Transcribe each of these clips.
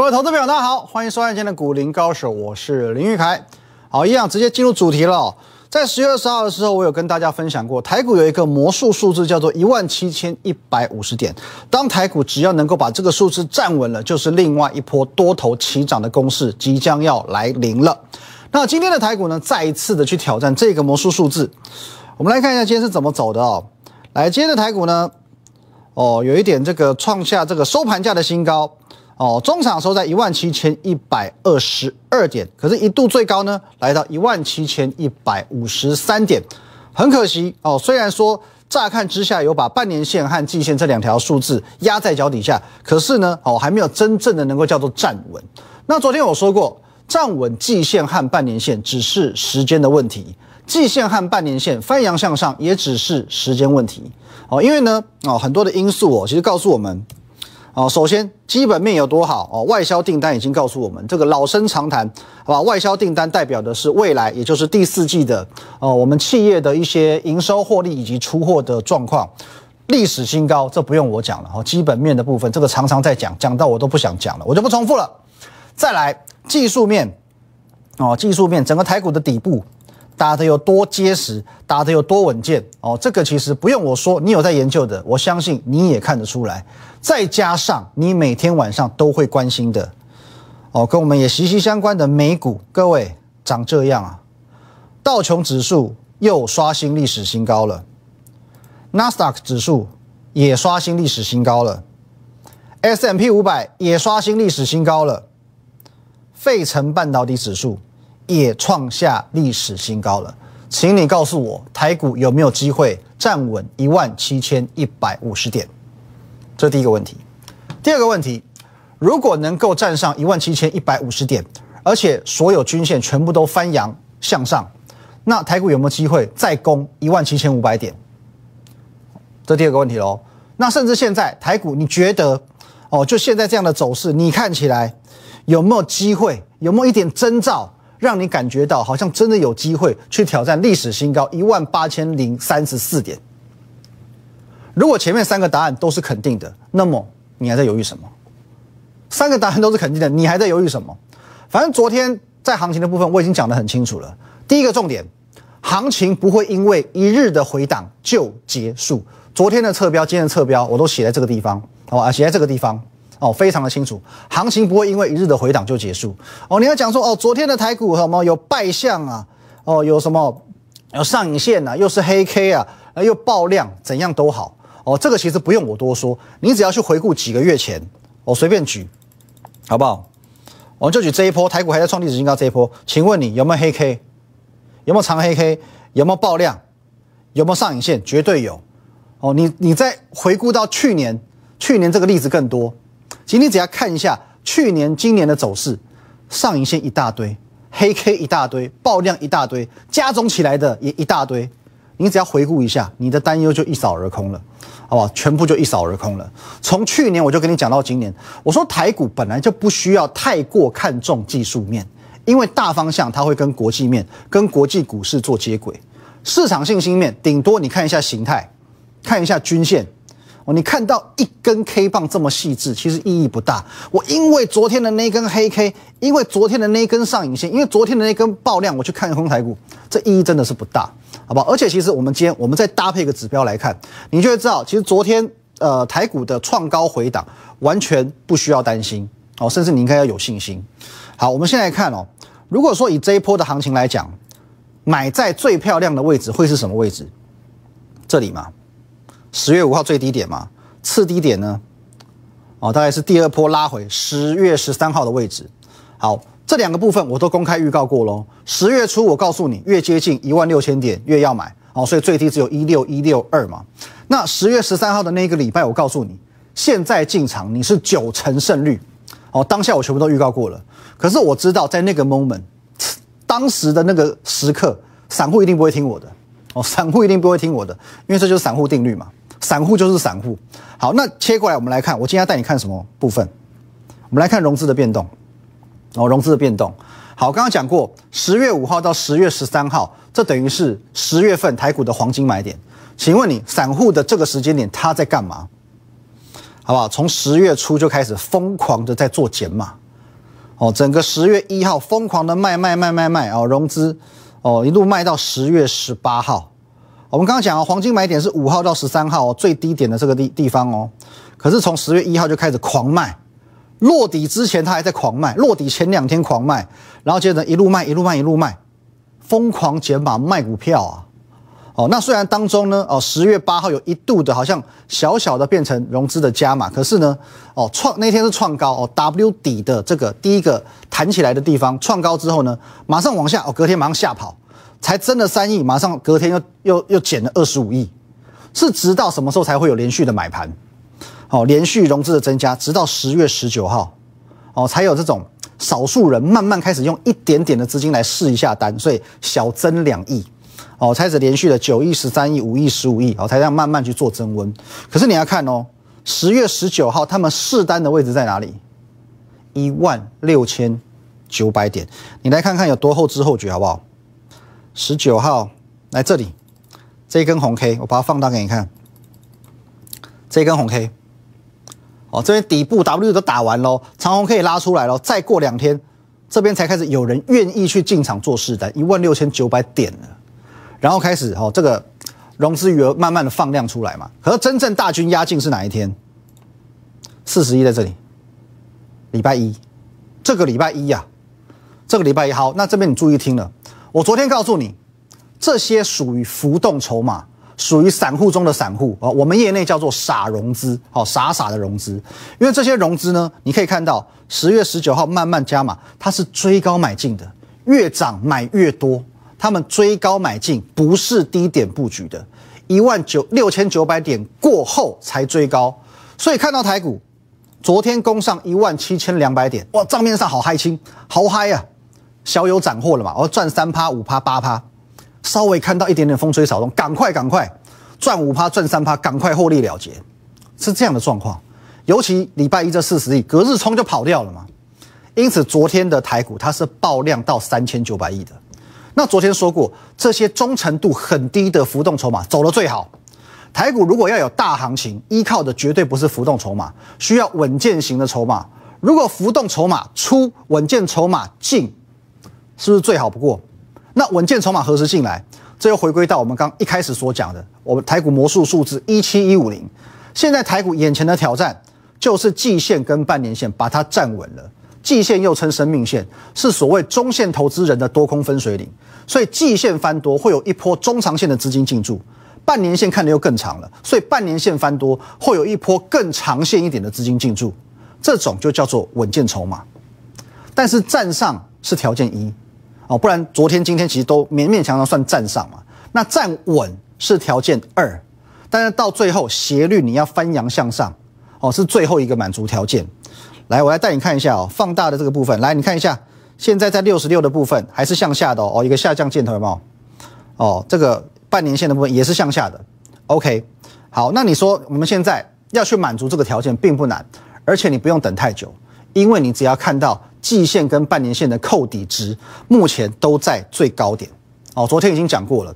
各位投资朋友，大家好，欢迎收看今天的股林高手，我是林玉凯。好，一样直接进入主题了。在十月二十号的时候，我有跟大家分享过，台股有一个魔术数字，叫做一万七千一百五十点。当台股只要能够把这个数字站稳了，就是另外一波多头齐涨的攻势即将要来临了。那今天的台股呢，再一次的去挑战这个魔术数字。我们来看一下今天是怎么走的哦。来，今天的台股呢，哦，有一点这个创下这个收盘价的新高。哦，中场收在一万七千一百二十二点，可是，一度最高呢，来到一万七千一百五十三点。很可惜哦，虽然说乍看之下有把半年线和季线这两条数字压在脚底下，可是呢，哦，还没有真正的能够叫做站稳。那昨天我说过，站稳季线和半年线只是时间的问题，季线和半年线翻扬向上也只是时间问题。哦，因为呢，哦，很多的因素哦，其实告诉我们。哦，首先基本面有多好哦，外销订单已经告诉我们，这个老生常谈，好吧？外销订单代表的是未来，也就是第四季的哦，我们企业的一些营收获利以及出货的状况，历史新高，这不用我讲了哦。基本面的部分，这个常常在讲，讲到我都不想讲了，我就不重复了。再来技术面，哦，技术面，整个台股的底部。打得有多结实，打得有多稳健哦，这个其实不用我说，你有在研究的，我相信你也看得出来。再加上你每天晚上都会关心的哦，跟我们也息息相关的美股，各位长这样啊，道琼指数又刷新历史新高了，纳斯达克指数也刷新历史新高了，S M P 五百也刷新历史新高了，费城半导体指数。也创下历史新高了，请你告诉我，台股有没有机会站稳一万七千一百五十点？这第一个问题。第二个问题，如果能够站上一万七千一百五十点，而且所有均线全部都翻扬向上，那台股有没有机会再攻一万七千五百点？这第二个问题喽。那甚至现在台股，你觉得哦，就现在这样的走势，你看起来有没有机会？有没有一点征兆？让你感觉到好像真的有机会去挑战历史新高一万八千零三十四点。如果前面三个答案都是肯定的，那么你还在犹豫什么？三个答案都是肯定的，你还在犹豫什么？反正昨天在行情的部分我已经讲得很清楚了。第一个重点，行情不会因为一日的回档就结束。昨天的侧标，今天的侧标，我都写在这个地方，好吧？写在这个地方。哦，非常的清楚，行情不会因为一日的回档就结束。哦，你要讲说哦，昨天的台股什么有败相啊？哦，有什么有上影线啊？又是黑 K 啊？又爆量，怎样都好。哦，这个其实不用我多说，你只要去回顾几个月前，我随便举，好不好？我们就举这一波台股还在创历史新高这一波，请问你有没有黑 K？有没有长黑 K？有没有爆量？有没有上影线？绝对有。哦，你你再回顾到去年，去年这个例子更多。今天只要看一下去年、今年的走势，上影线一大堆，黑 K 一大堆，爆量一大堆，加总起来的也一大堆。你只要回顾一下，你的担忧就一扫而空了，好不好？全部就一扫而空了。从去年我就跟你讲到今年，我说台股本来就不需要太过看重技术面，因为大方向它会跟国际面、跟国际股市做接轨。市场信心面，顶多你看一下形态，看一下均线。哦，你看到一根 K 棒这么细致，其实意义不大。我因为昨天的那根黑 K，因为昨天的那根上影线，因为昨天的那根爆量，我去看空台股，这意义真的是不大，好不好？而且其实我们今天我们再搭配一个指标来看，你就会知道，其实昨天呃台股的创高回档完全不需要担心哦，甚至你应该要有信心。好，我们现在看哦，如果说以这一波的行情来讲，买在最漂亮的位置会是什么位置？这里嘛。十月五号最低点嘛，次低点呢？哦，大概是第二波拉回十月十三号的位置。好，这两个部分我都公开预告过喽。十月初我告诉你，越接近一万六千点越要买哦，所以最低只有一六一六二嘛。那十月十三号的那一个礼拜，我告诉你，现在进场你是九成胜率哦。当下我全部都预告过了。可是我知道在那个 moment，当时的那个时刻，散户一定不会听我的哦，散户一定不会听我的，因为这就是散户定律嘛。散户就是散户。好，那切过来我们来看，我今天要带你看什么部分？我们来看融资的变动。哦，融资的变动。好，刚刚讲过，十月五号到十月十三号，这等于是十月份台股的黄金买点。请问你，散户的这个时间点他在干嘛？好不好？从十月初就开始疯狂的在做减码，哦，整个十月一号疯狂的卖卖卖卖卖哦，融资哦一路卖到十月十八号。我们刚刚讲哦，黄金买点是五号到十三号最低点的这个地地方哦，可是从十月一号就开始狂卖，落底之前它还在狂卖，落底前两天狂卖，然后接着一路卖一路卖一路卖，疯狂减码卖股票啊！哦，那虽然当中呢，哦，十月八号有一度的好像小小的变成融资的加码，可是呢，哦，创那天是创高哦，W 底的这个第一个弹起来的地方创高之后呢，马上往下哦，隔天马上吓跑，才增了三亿，马上隔天又又又减了二十五亿，是直到什么时候才会有连续的买盘？哦，连续融资的增加，直到十月十九号，哦，才有这种少数人慢慢开始用一点点的资金来试一下单，所以小增两亿。哦，开始连续的九亿、十三亿、五亿、十五亿，哦，才这样慢慢去做增温。可是你要看哦，十月十九号他们试单的位置在哪里？一万六千九百点，你来看看有多后知后觉好不好？十九号来这里，这一根红 K，我把它放大给你看。这一根红 K，哦，这边底部 W 都打完喽，长红可以拉出来喽。再过两天，这边才开始有人愿意去进场做试单，一万六千九百点了。然后开始哦，这个融资余额慢慢的放量出来嘛。可是真正大军压境是哪一天？四十一在这里，礼拜一，这个礼拜一呀，这个礼拜一好。那这边你注意听了，我昨天告诉你，这些属于浮动筹码，属于散户中的散户啊。我们业内叫做傻融资，好傻傻的融资。因为这些融资呢，你可以看到十月十九号慢慢加码，它是追高买进的，越涨买越多。他们追高买进，不是低点布局的，一万九六千九百点过后才追高，所以看到台股昨天攻上一万七千两百点，哇，账面上好嗨青，好嗨啊，小有斩获了嘛，我赚三趴五趴八趴，稍微看到一点点风吹草动，赶快赶快赚五趴赚三趴，赶快获利了结，是这样的状况。尤其礼拜一这四十亿隔日冲就跑掉了嘛，因此昨天的台股它是爆量到三千九百亿的。那昨天说过，这些忠诚度很低的浮动筹码走得最好。台股如果要有大行情，依靠的绝对不是浮动筹码，需要稳健型的筹码。如果浮动筹码出，稳健筹码进，是不是最好不过？那稳健筹码何时进来？这又回归到我们刚一开始所讲的，我们台股魔术数字一七一五零。现在台股眼前的挑战就是季线跟半年线把它站稳了。季线又称生命线，是所谓中线投资人的多空分水岭，所以季线翻多会有一波中长线的资金进驻，半年线看的又更长了，所以半年线翻多会有一波更长线一点的资金进驻，这种就叫做稳健筹码。但是站上是条件一哦，不然昨天今天其实都勉勉强强算站上嘛。那站稳是条件二，但是到最后斜率你要翻阳向上哦，是最后一个满足条件。来，我来带你看一下哦，放大的这个部分。来，你看一下，现在在六十六的部分还是向下的哦，一个下降箭头有没有？哦，这个半年线的部分也是向下的。OK，好，那你说我们现在要去满足这个条件并不难，而且你不用等太久，因为你只要看到季线跟半年线的扣底值目前都在最高点。哦，昨天已经讲过了，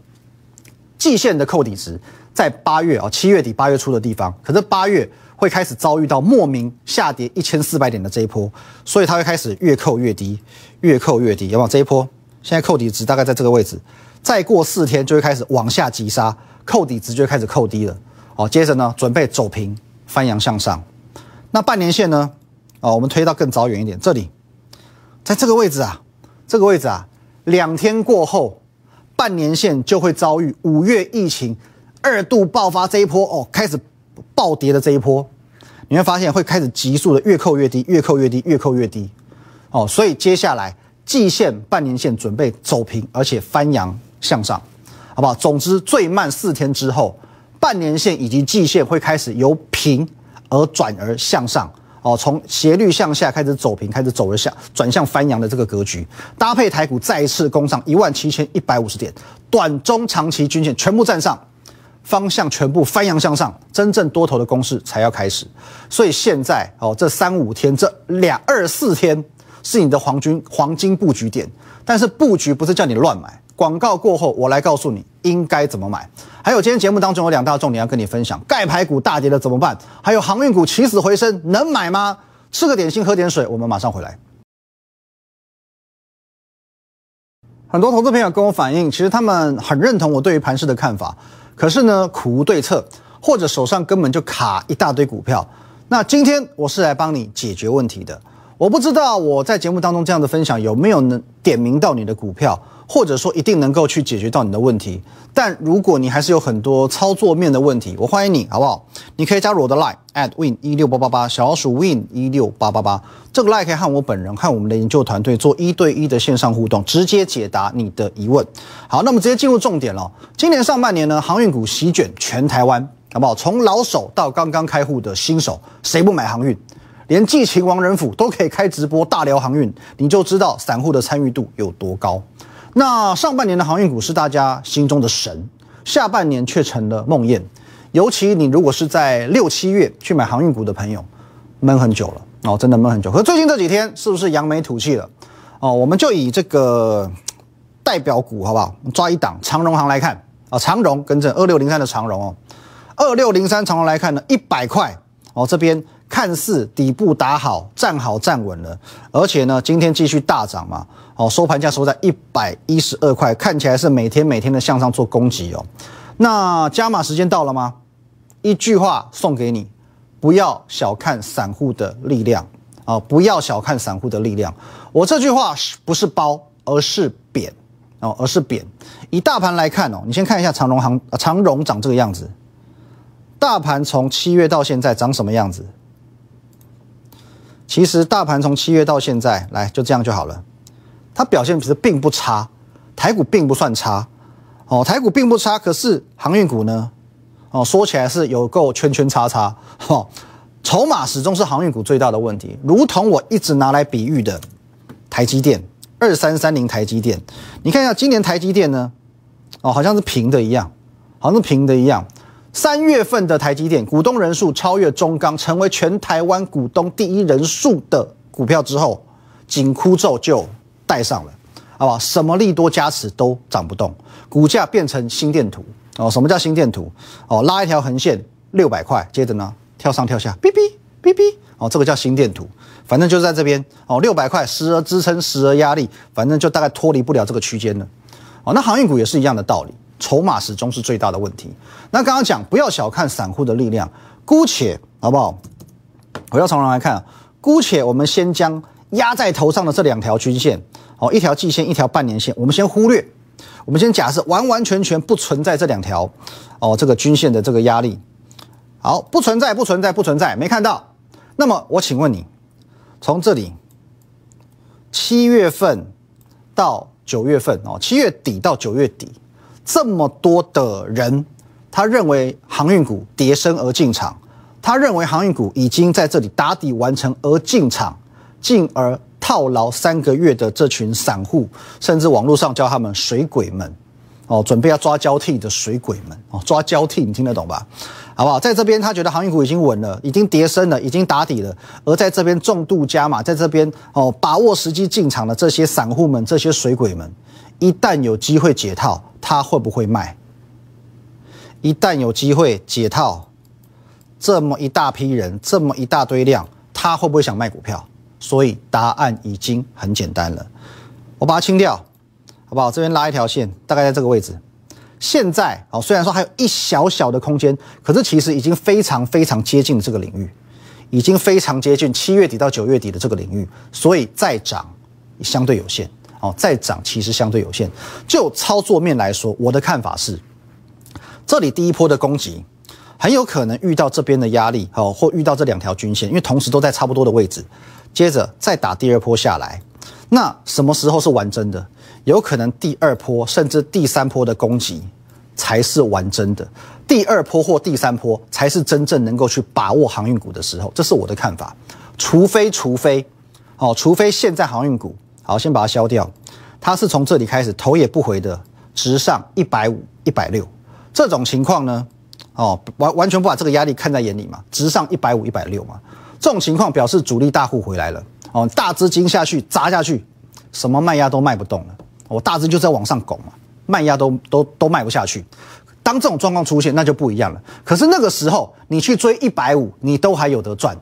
季线的扣底值在八月哦，七月底八月初的地方，可是八月。会开始遭遇到莫名下跌一千四百点的这一波，所以它会开始越扣越低，越扣越低。有没有这一波？现在扣底值大概在这个位置，再过四天就会开始往下急杀，扣底值就会开始扣低了。哦，接着呢，准备走平翻阳向上。那半年线呢？哦，我们推到更早远一点，这里，在这个位置啊，这个位置啊，两天过后，半年线就会遭遇五月疫情二度爆发这一波哦，开始。暴跌的这一波，你会发现会开始急速的越扣越低，越扣越低，越扣越低，哦，所以接下来季线、半年线准备走平，而且翻阳向上，好不好？总之，最慢四天之后，半年线以及季线会开始由平而转而向上，哦，从斜率向下开始走平，开始走而下转向翻阳的这个格局，搭配台股再一次攻上一万七千一百五十点，短中长期均线全部站上。方向全部翻扬向上，真正多头的攻势才要开始。所以现在哦，这三五天，这两二四天是你的黄金黄金布局点。但是布局不是叫你乱买。广告过后，我来告诉你应该怎么买。还有今天节目当中有两大重点要跟你分享：钙牌股大跌了怎么办？还有航运股起死回生能买吗？吃个点心，喝点水，我们马上回来。很多投资朋友跟我反映，其实他们很认同我对于盘市的看法，可是呢苦无对策，或者手上根本就卡一大堆股票。那今天我是来帮你解决问题的。我不知道我在节目当中这样的分享有没有能点名到你的股票，或者说一定能够去解决到你的问题。但如果你还是有很多操作面的问题，我欢迎你，好不好？你可以加入我的 line at win 一六八八八，小老鼠 win 一六八八八。这个 line 可以和我本人、和我们的研究团队做一对一的线上互动，直接解答你的疑问。好，那么直接进入重点了。今年上半年呢，航运股席卷全台湾，好不好？从老手到刚刚开户的新手，谁不买航运？连季秦王仁甫都可以开直播大聊航运，你就知道散户的参与度有多高。那上半年的航运股是大家心中的神，下半年却成了梦魇。尤其你如果是在六七月去买航运股的朋友，闷很久了哦，真的闷很久。可最近这几天是不是扬眉吐气了？哦，我们就以这个代表股好不好？抓一档长荣行来看啊，长荣跟着二六零三的长荣哦，二六零三长荣来看呢，一百块哦，这边。看似底部打好，站好站稳了，而且呢，今天继续大涨嘛，哦，收盘价收在一百一十二块，看起来是每天每天的向上做攻击哦。那加码时间到了吗？一句话送给你，不要小看散户的力量啊！不要小看散户的力量。我这句话是不是褒，而是贬哦，而是贬。以大盘来看哦，你先看一下长荣行，长荣长这个样子，大盘从七月到现在长什么样子？其实大盘从七月到现在，来就这样就好了。它表现其实并不差，台股并不算差，哦，台股并不差。可是航运股呢，哦，说起来是有够圈圈叉叉，哈，筹码始终是航运股最大的问题。如同我一直拿来比喻的台积电二三三零台积电，你看一下今年台积电呢，哦，好像是平的一样，好像是平的一样。三月份的台积电股东人数超越中钢，成为全台湾股东第一人数的股票之后，紧箍咒就戴上了，好不好？什么利多加持都涨不动，股价变成心电图哦。什么叫心电图？哦，拉一条横线六百块，接着呢跳上跳下，哔哔哔哔，哦，这个叫心电图。反正就在这边哦，六百块时而支撑，时而压力，反正就大概脱离不了这个区间了。哦，那航运股也是一样的道理。筹码始终是最大的问题。那刚刚讲，不要小看散户的力量，姑且好不好？回到长龙来看，姑且我们先将压在头上的这两条均线，哦，一条季线，一条半年线，我们先忽略，我们先假设完完全全不存在这两条，哦，这个均线的这个压力，好，不存在，不存在，不存在，没看到。那么我请问你，从这里七月份到九月份，哦，七月底到九月底。这么多的人，他认为航运股跌升而进场，他认为航运股已经在这里打底完成而进场，进而套牢三个月的这群散户，甚至网络上叫他们水鬼们，哦，准备要抓交替的水鬼们，哦，抓交替，你听得懂吧？好不好？在这边他觉得航运股已经稳了，已经跌升了，已经打底了，而在这边重度加码，在这边哦，把握时机进场的这些散户们，这些水鬼们，一旦有机会解套。他会不会卖？一旦有机会解套，这么一大批人，这么一大堆量，他会不会想卖股票？所以答案已经很简单了，我把它清掉，好不好？这边拉一条线，大概在这个位置。现在哦，虽然说还有一小小的空间，可是其实已经非常非常接近这个领域，已经非常接近七月底到九月底的这个领域，所以再涨相对有限。哦，再涨其实相对有限。就操作面来说，我的看法是，这里第一波的攻击很有可能遇到这边的压力，哦，或遇到这两条均线，因为同时都在差不多的位置。接着再打第二波下来，那什么时候是完真的？有可能第二波甚至第三波的攻击才是完真的。第二波或第三波才是真正能够去把握航运股的时候，这是我的看法。除非，除非，哦，除非现在航运股。好，先把它消掉。它是从这里开始头也不回的直上一百五、一百六，这种情况呢，哦，完完全不把这个压力看在眼里嘛，直上一百五、一百六嘛，这种情况表示主力大户回来了，哦，大资金下去砸下去，什么卖压都卖不动了，我大资金就在往上拱嘛，卖压都都都卖不下去。当这种状况出现，那就不一样了。可是那个时候你去追一百五，你都还有得赚。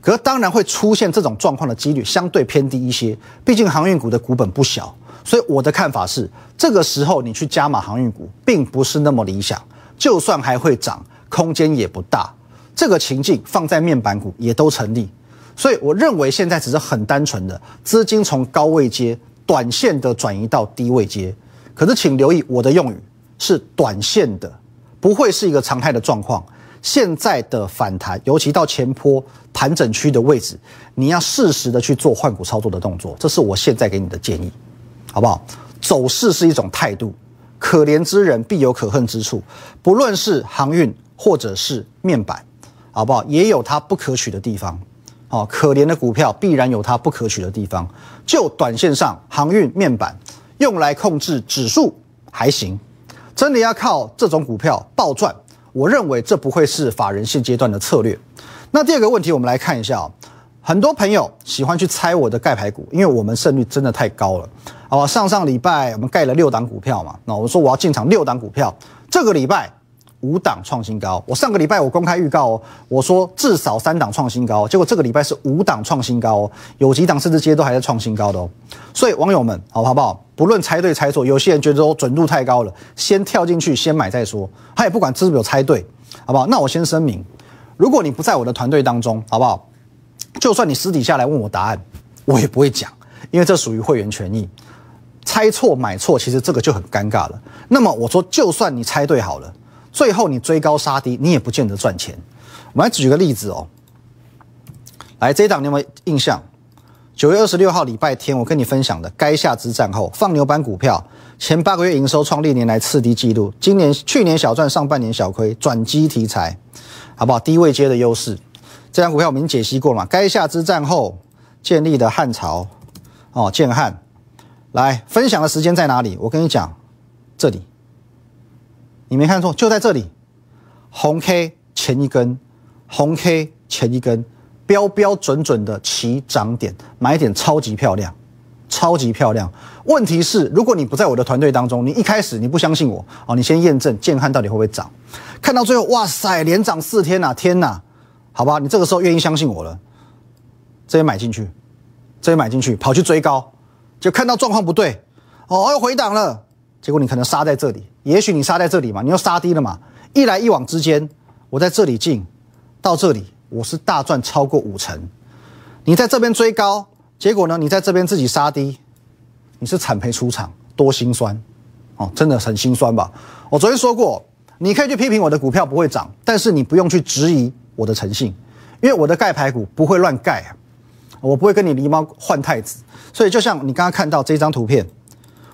可当然会出现这种状况的几率相对偏低一些，毕竟航运股的股本不小，所以我的看法是，这个时候你去加码航运股，并不是那么理想。就算还会涨，空间也不大。这个情境放在面板股也都成立。所以我认为现在只是很单纯的资金从高位接短线的转移到低位接。可是请留意我的用语是短线的，不会是一个常态的状况。现在的反弹，尤其到前坡盘整区的位置，你要适时的去做换股操作的动作。这是我现在给你的建议。好不好？走势是一种态度，可怜之人必有可恨之处。不论是航运或者是面板，好不好？也有它不可取的地方。哦，可怜的股票必然有它不可取的地方。就短线上，航运、面板用来控制指数还行。真的要靠这种股票暴赚，我认为这不会是法人现阶段的策略。那第二个问题，我们来看一下哦。很多朋友喜欢去猜我的盖牌股，因为我们胜率真的太高了。好，上上礼拜我们盖了六档股票嘛，那我说我要进场六档股票，这个礼拜五档创新高。我上个礼拜我公开预告哦，我说至少三档创新高，结果这个礼拜是五档创新高哦，有几档甚至这些都还在创新高的哦。所以网友们，好好不好？不论猜对猜错，有些人觉得说准度太高了，先跳进去先买再说。他也不管是不是有猜对，好不好？那我先声明，如果你不在我的团队当中，好不好？就算你私底下来问我答案，我也不会讲，因为这属于会员权益。猜错买错，其实这个就很尴尬了。那么我说，就算你猜对好了，最后你追高杀低，你也不见得赚钱。我们来举个例子哦。来，这一档你有没有印象？九月二十六号礼拜天，我跟你分享的，该下之战后放牛班股票，前八个月营收创历年来次低纪录，今年去年小赚，上半年小亏，转机题材，好不好？低位接的优势。这张股票我们已经解析过了嘛？该下之战后建立的汉朝，哦，建汉，来分享的时间在哪里？我跟你讲，这里，你没看错，就在这里，红 K 前一根，红 K 前一根，标标准准的起涨点，买点超级漂亮，超级漂亮。问题是，如果你不在我的团队当中，你一开始你不相信我，哦，你先验证建汉到底会不会涨，看到最后，哇塞，连涨四天呐，天呐！好吧，你这个时候愿意相信我了，这也买进去，这也买进去，跑去追高，就看到状况不对，哦，又回档了，结果你可能杀在这里，也许你杀在这里嘛，你又杀低了嘛，一来一往之间，我在这里进，到这里我是大赚超过五成，你在这边追高，结果呢，你在这边自己杀低，你是惨赔出场，多心酸，哦，真的很心酸吧？我昨天说过，你可以去批评我的股票不会涨，但是你不用去质疑。我的诚信，因为我的盖牌股不会乱盖啊，我不会跟你狸猫换太子，所以就像你刚刚看到这张图片，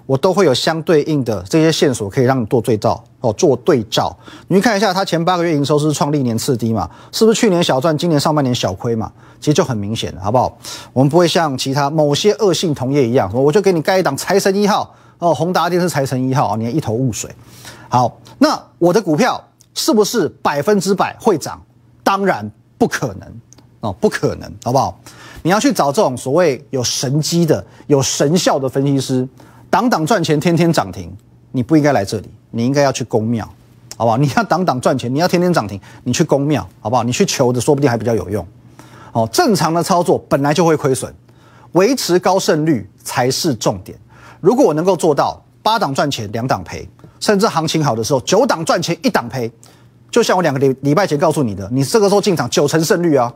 我都会有相对应的这些线索可以让你做对照哦，做对照。你看一下，它前八个月营收是创历年次低嘛？是不是去年小赚，今年上半年小亏嘛？其实就很明显了，好不好？我们不会像其他某些恶性同业一样，我就给你盖一档财神一号哦，宏达电是财神一号啊，你一头雾水。好，那我的股票是不是百分之百会涨？当然不可能哦，不可能，好不好？你要去找这种所谓有神机的、有神效的分析师，挡挡赚钱，天天涨停，你不应该来这里，你应该要去公庙，好不好？你要挡挡赚钱，你要天天涨停，你去公庙，好不好？你去求的，说不定还比较有用。哦，正常的操作本来就会亏损，维持高胜率才是重点。如果我能够做到八档赚钱，两档赔，甚至行情好的时候九档赚钱，一档赔。就像我两个礼礼拜前告诉你的，你这个时候进场九成胜率啊，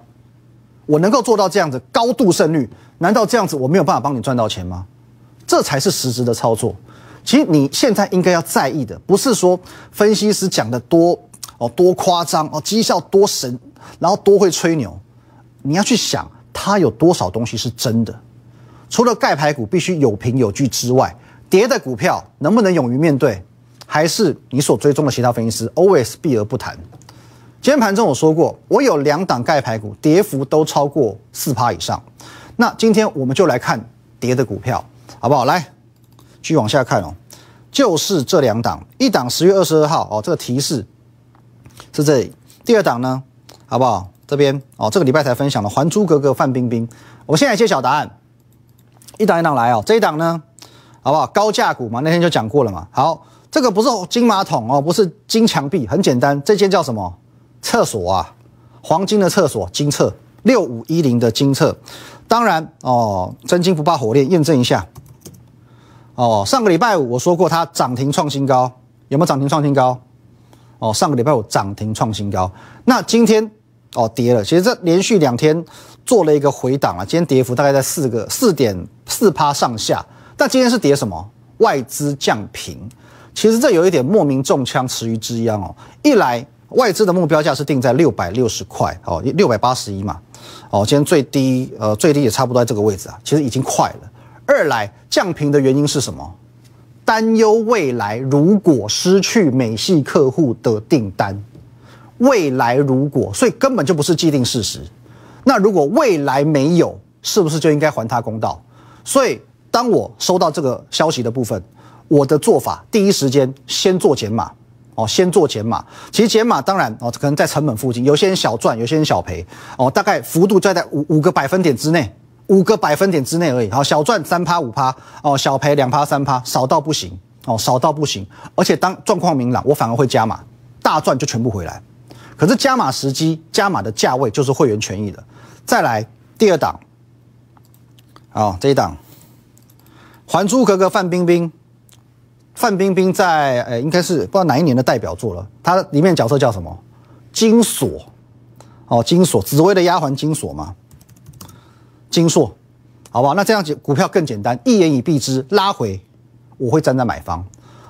我能够做到这样子高度胜率，难道这样子我没有办法帮你赚到钱吗？这才是实质的操作。其实你现在应该要在意的，不是说分析师讲的多哦多夸张哦绩效多神，然后多会吹牛，你要去想它有多少东西是真的。除了盖牌股必须有凭有据之外，跌的股票能不能勇于面对？还是你所追踪的其他分析师，always 避而不谈。今天盘中我说过，我有两档盖牌股，跌幅都超过四趴以上。那今天我们就来看跌的股票，好不好？来，继续往下看哦，就是这两档，一档十月二十二号哦，这个提示是这里。第二档呢，好不好？这边哦，这个礼拜才分享的《还珠格格》范冰冰。我现在揭晓答案，一档一档来哦。这一档呢，好不好？高价股嘛，那天就讲过了嘛。好。这个不是金马桶哦，不是金墙壁，很简单，这间叫什么？厕所啊，黄金的厕所，金厕六五一零的金厕。当然哦，真金不怕火炼，验证一下。哦，上个礼拜五我说过它涨停创新高，有没有涨停创新高？哦，上个礼拜五涨停创新高，那今天哦跌了，其实这连续两天做了一个回档啊，今天跌幅大概在四个四点四趴上下，但今天是跌什么？外资降平，其实这有一点莫名中枪，池鱼之殃哦。一来外资的目标价是定在六百六十块哦，六百八十一嘛，哦，今天最低呃最低也差不多在这个位置啊，其实已经快了。二来降平的原因是什么？担忧未来如果失去美系客户的订单，未来如果，所以根本就不是既定事实。那如果未来没有，是不是就应该还他公道？所以当我收到这个消息的部分，我的做法第一时间先做减码哦，先做减码。其实减码当然哦，可能在成本附近，有些人小赚，有些人小赔哦，大概幅度就在五五个百分点之内。五个百分点之内而已，好，小赚三趴五趴，哦，小赔两趴三趴，少到不行，哦，少到不行。而且当状况明朗，我反而会加码，大赚就全部回来。可是加码时机、加码的价位就是会员权益的。再来第二档，好，这一档，《还珠格格》范冰冰，范冰冰在呃，应该是不知道哪一年的代表作了，它里面角色叫什么？金锁，哦，金锁，紫薇的丫鬟金锁嘛。金硕，好不好？那这样子股票更简单，一言以蔽之，拉回，我会站在买方。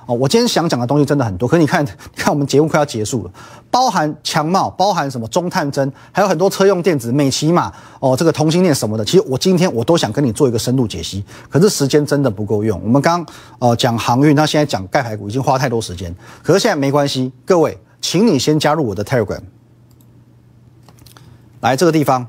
哦，我今天想讲的东西真的很多，可你看，看我们节目快要结束了，包含强茂，包含什么中探针，还有很多车用电子，美骑马，哦，这个同心链什么的，其实我今天我都想跟你做一个深度解析，可是时间真的不够用。我们刚呃讲航运，那现在讲钙牌股已经花太多时间，可是现在没关系，各位，请你先加入我的 Telegram，来这个地方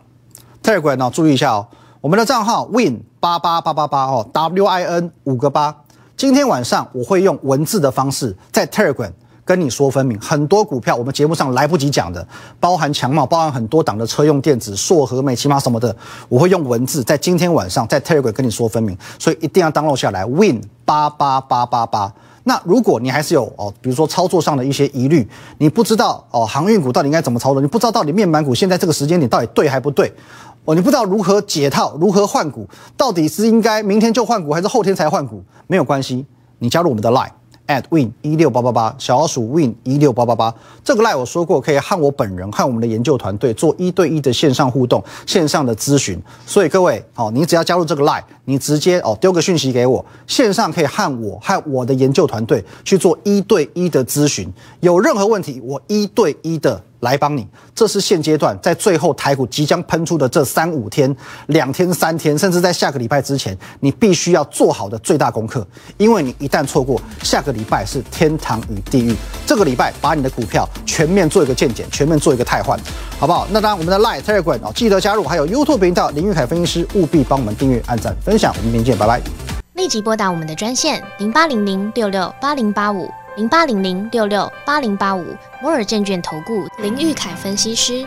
，Telegram 呢，注意一下哦。我们的账号 win 八八八八八哦，W I N 五个八。今天晚上我会用文字的方式在 Telegram 跟你说分明。很多股票我们节目上来不及讲的，包含强茂，包含很多档的车用电子、硕和美、起码什么的，我会用文字在今天晚上在 Telegram 跟你说分明。所以一定要 download 下来 win 八八八八八。那如果你还是有哦，比如说操作上的一些疑虑，你不知道哦航运股到底应该怎么操作，你不知道到底面板股现在这个时间点到底对还不对？哦，你不知道如何解套，如何换股，到底是应该明天就换股，还是后天才换股？没有关系，你加入我们的 Line at win 一六八八八，小老鼠 win 一六八八八。这个 Line 我说过，可以和我本人、和我们的研究团队做一对一的线上互动、线上的咨询。所以各位，哦，你只要加入这个 Line，你直接哦丢个讯息给我，线上可以和我、和我的研究团队去做一对一的咨询。有任何问题，我一对一的。来帮你，这是现阶段在最后台股即将喷出的这三五天、两天、三天，甚至在下个礼拜之前，你必须要做好的最大功课。因为你一旦错过，下个礼拜是天堂与地狱。这个礼拜把你的股票全面做一个见检，全面做一个汰换，好不好？那当然，我们的 Line Telegram 哦，记得加入，还有 YouTube 频道林玉凯分析师，务必帮我们订阅、按赞、分享。我们明天见，拜拜。立即拨打我们的专线零八零零六六八零八五。零八零零六六八零八五摩尔证券投顾林玉凯分析师，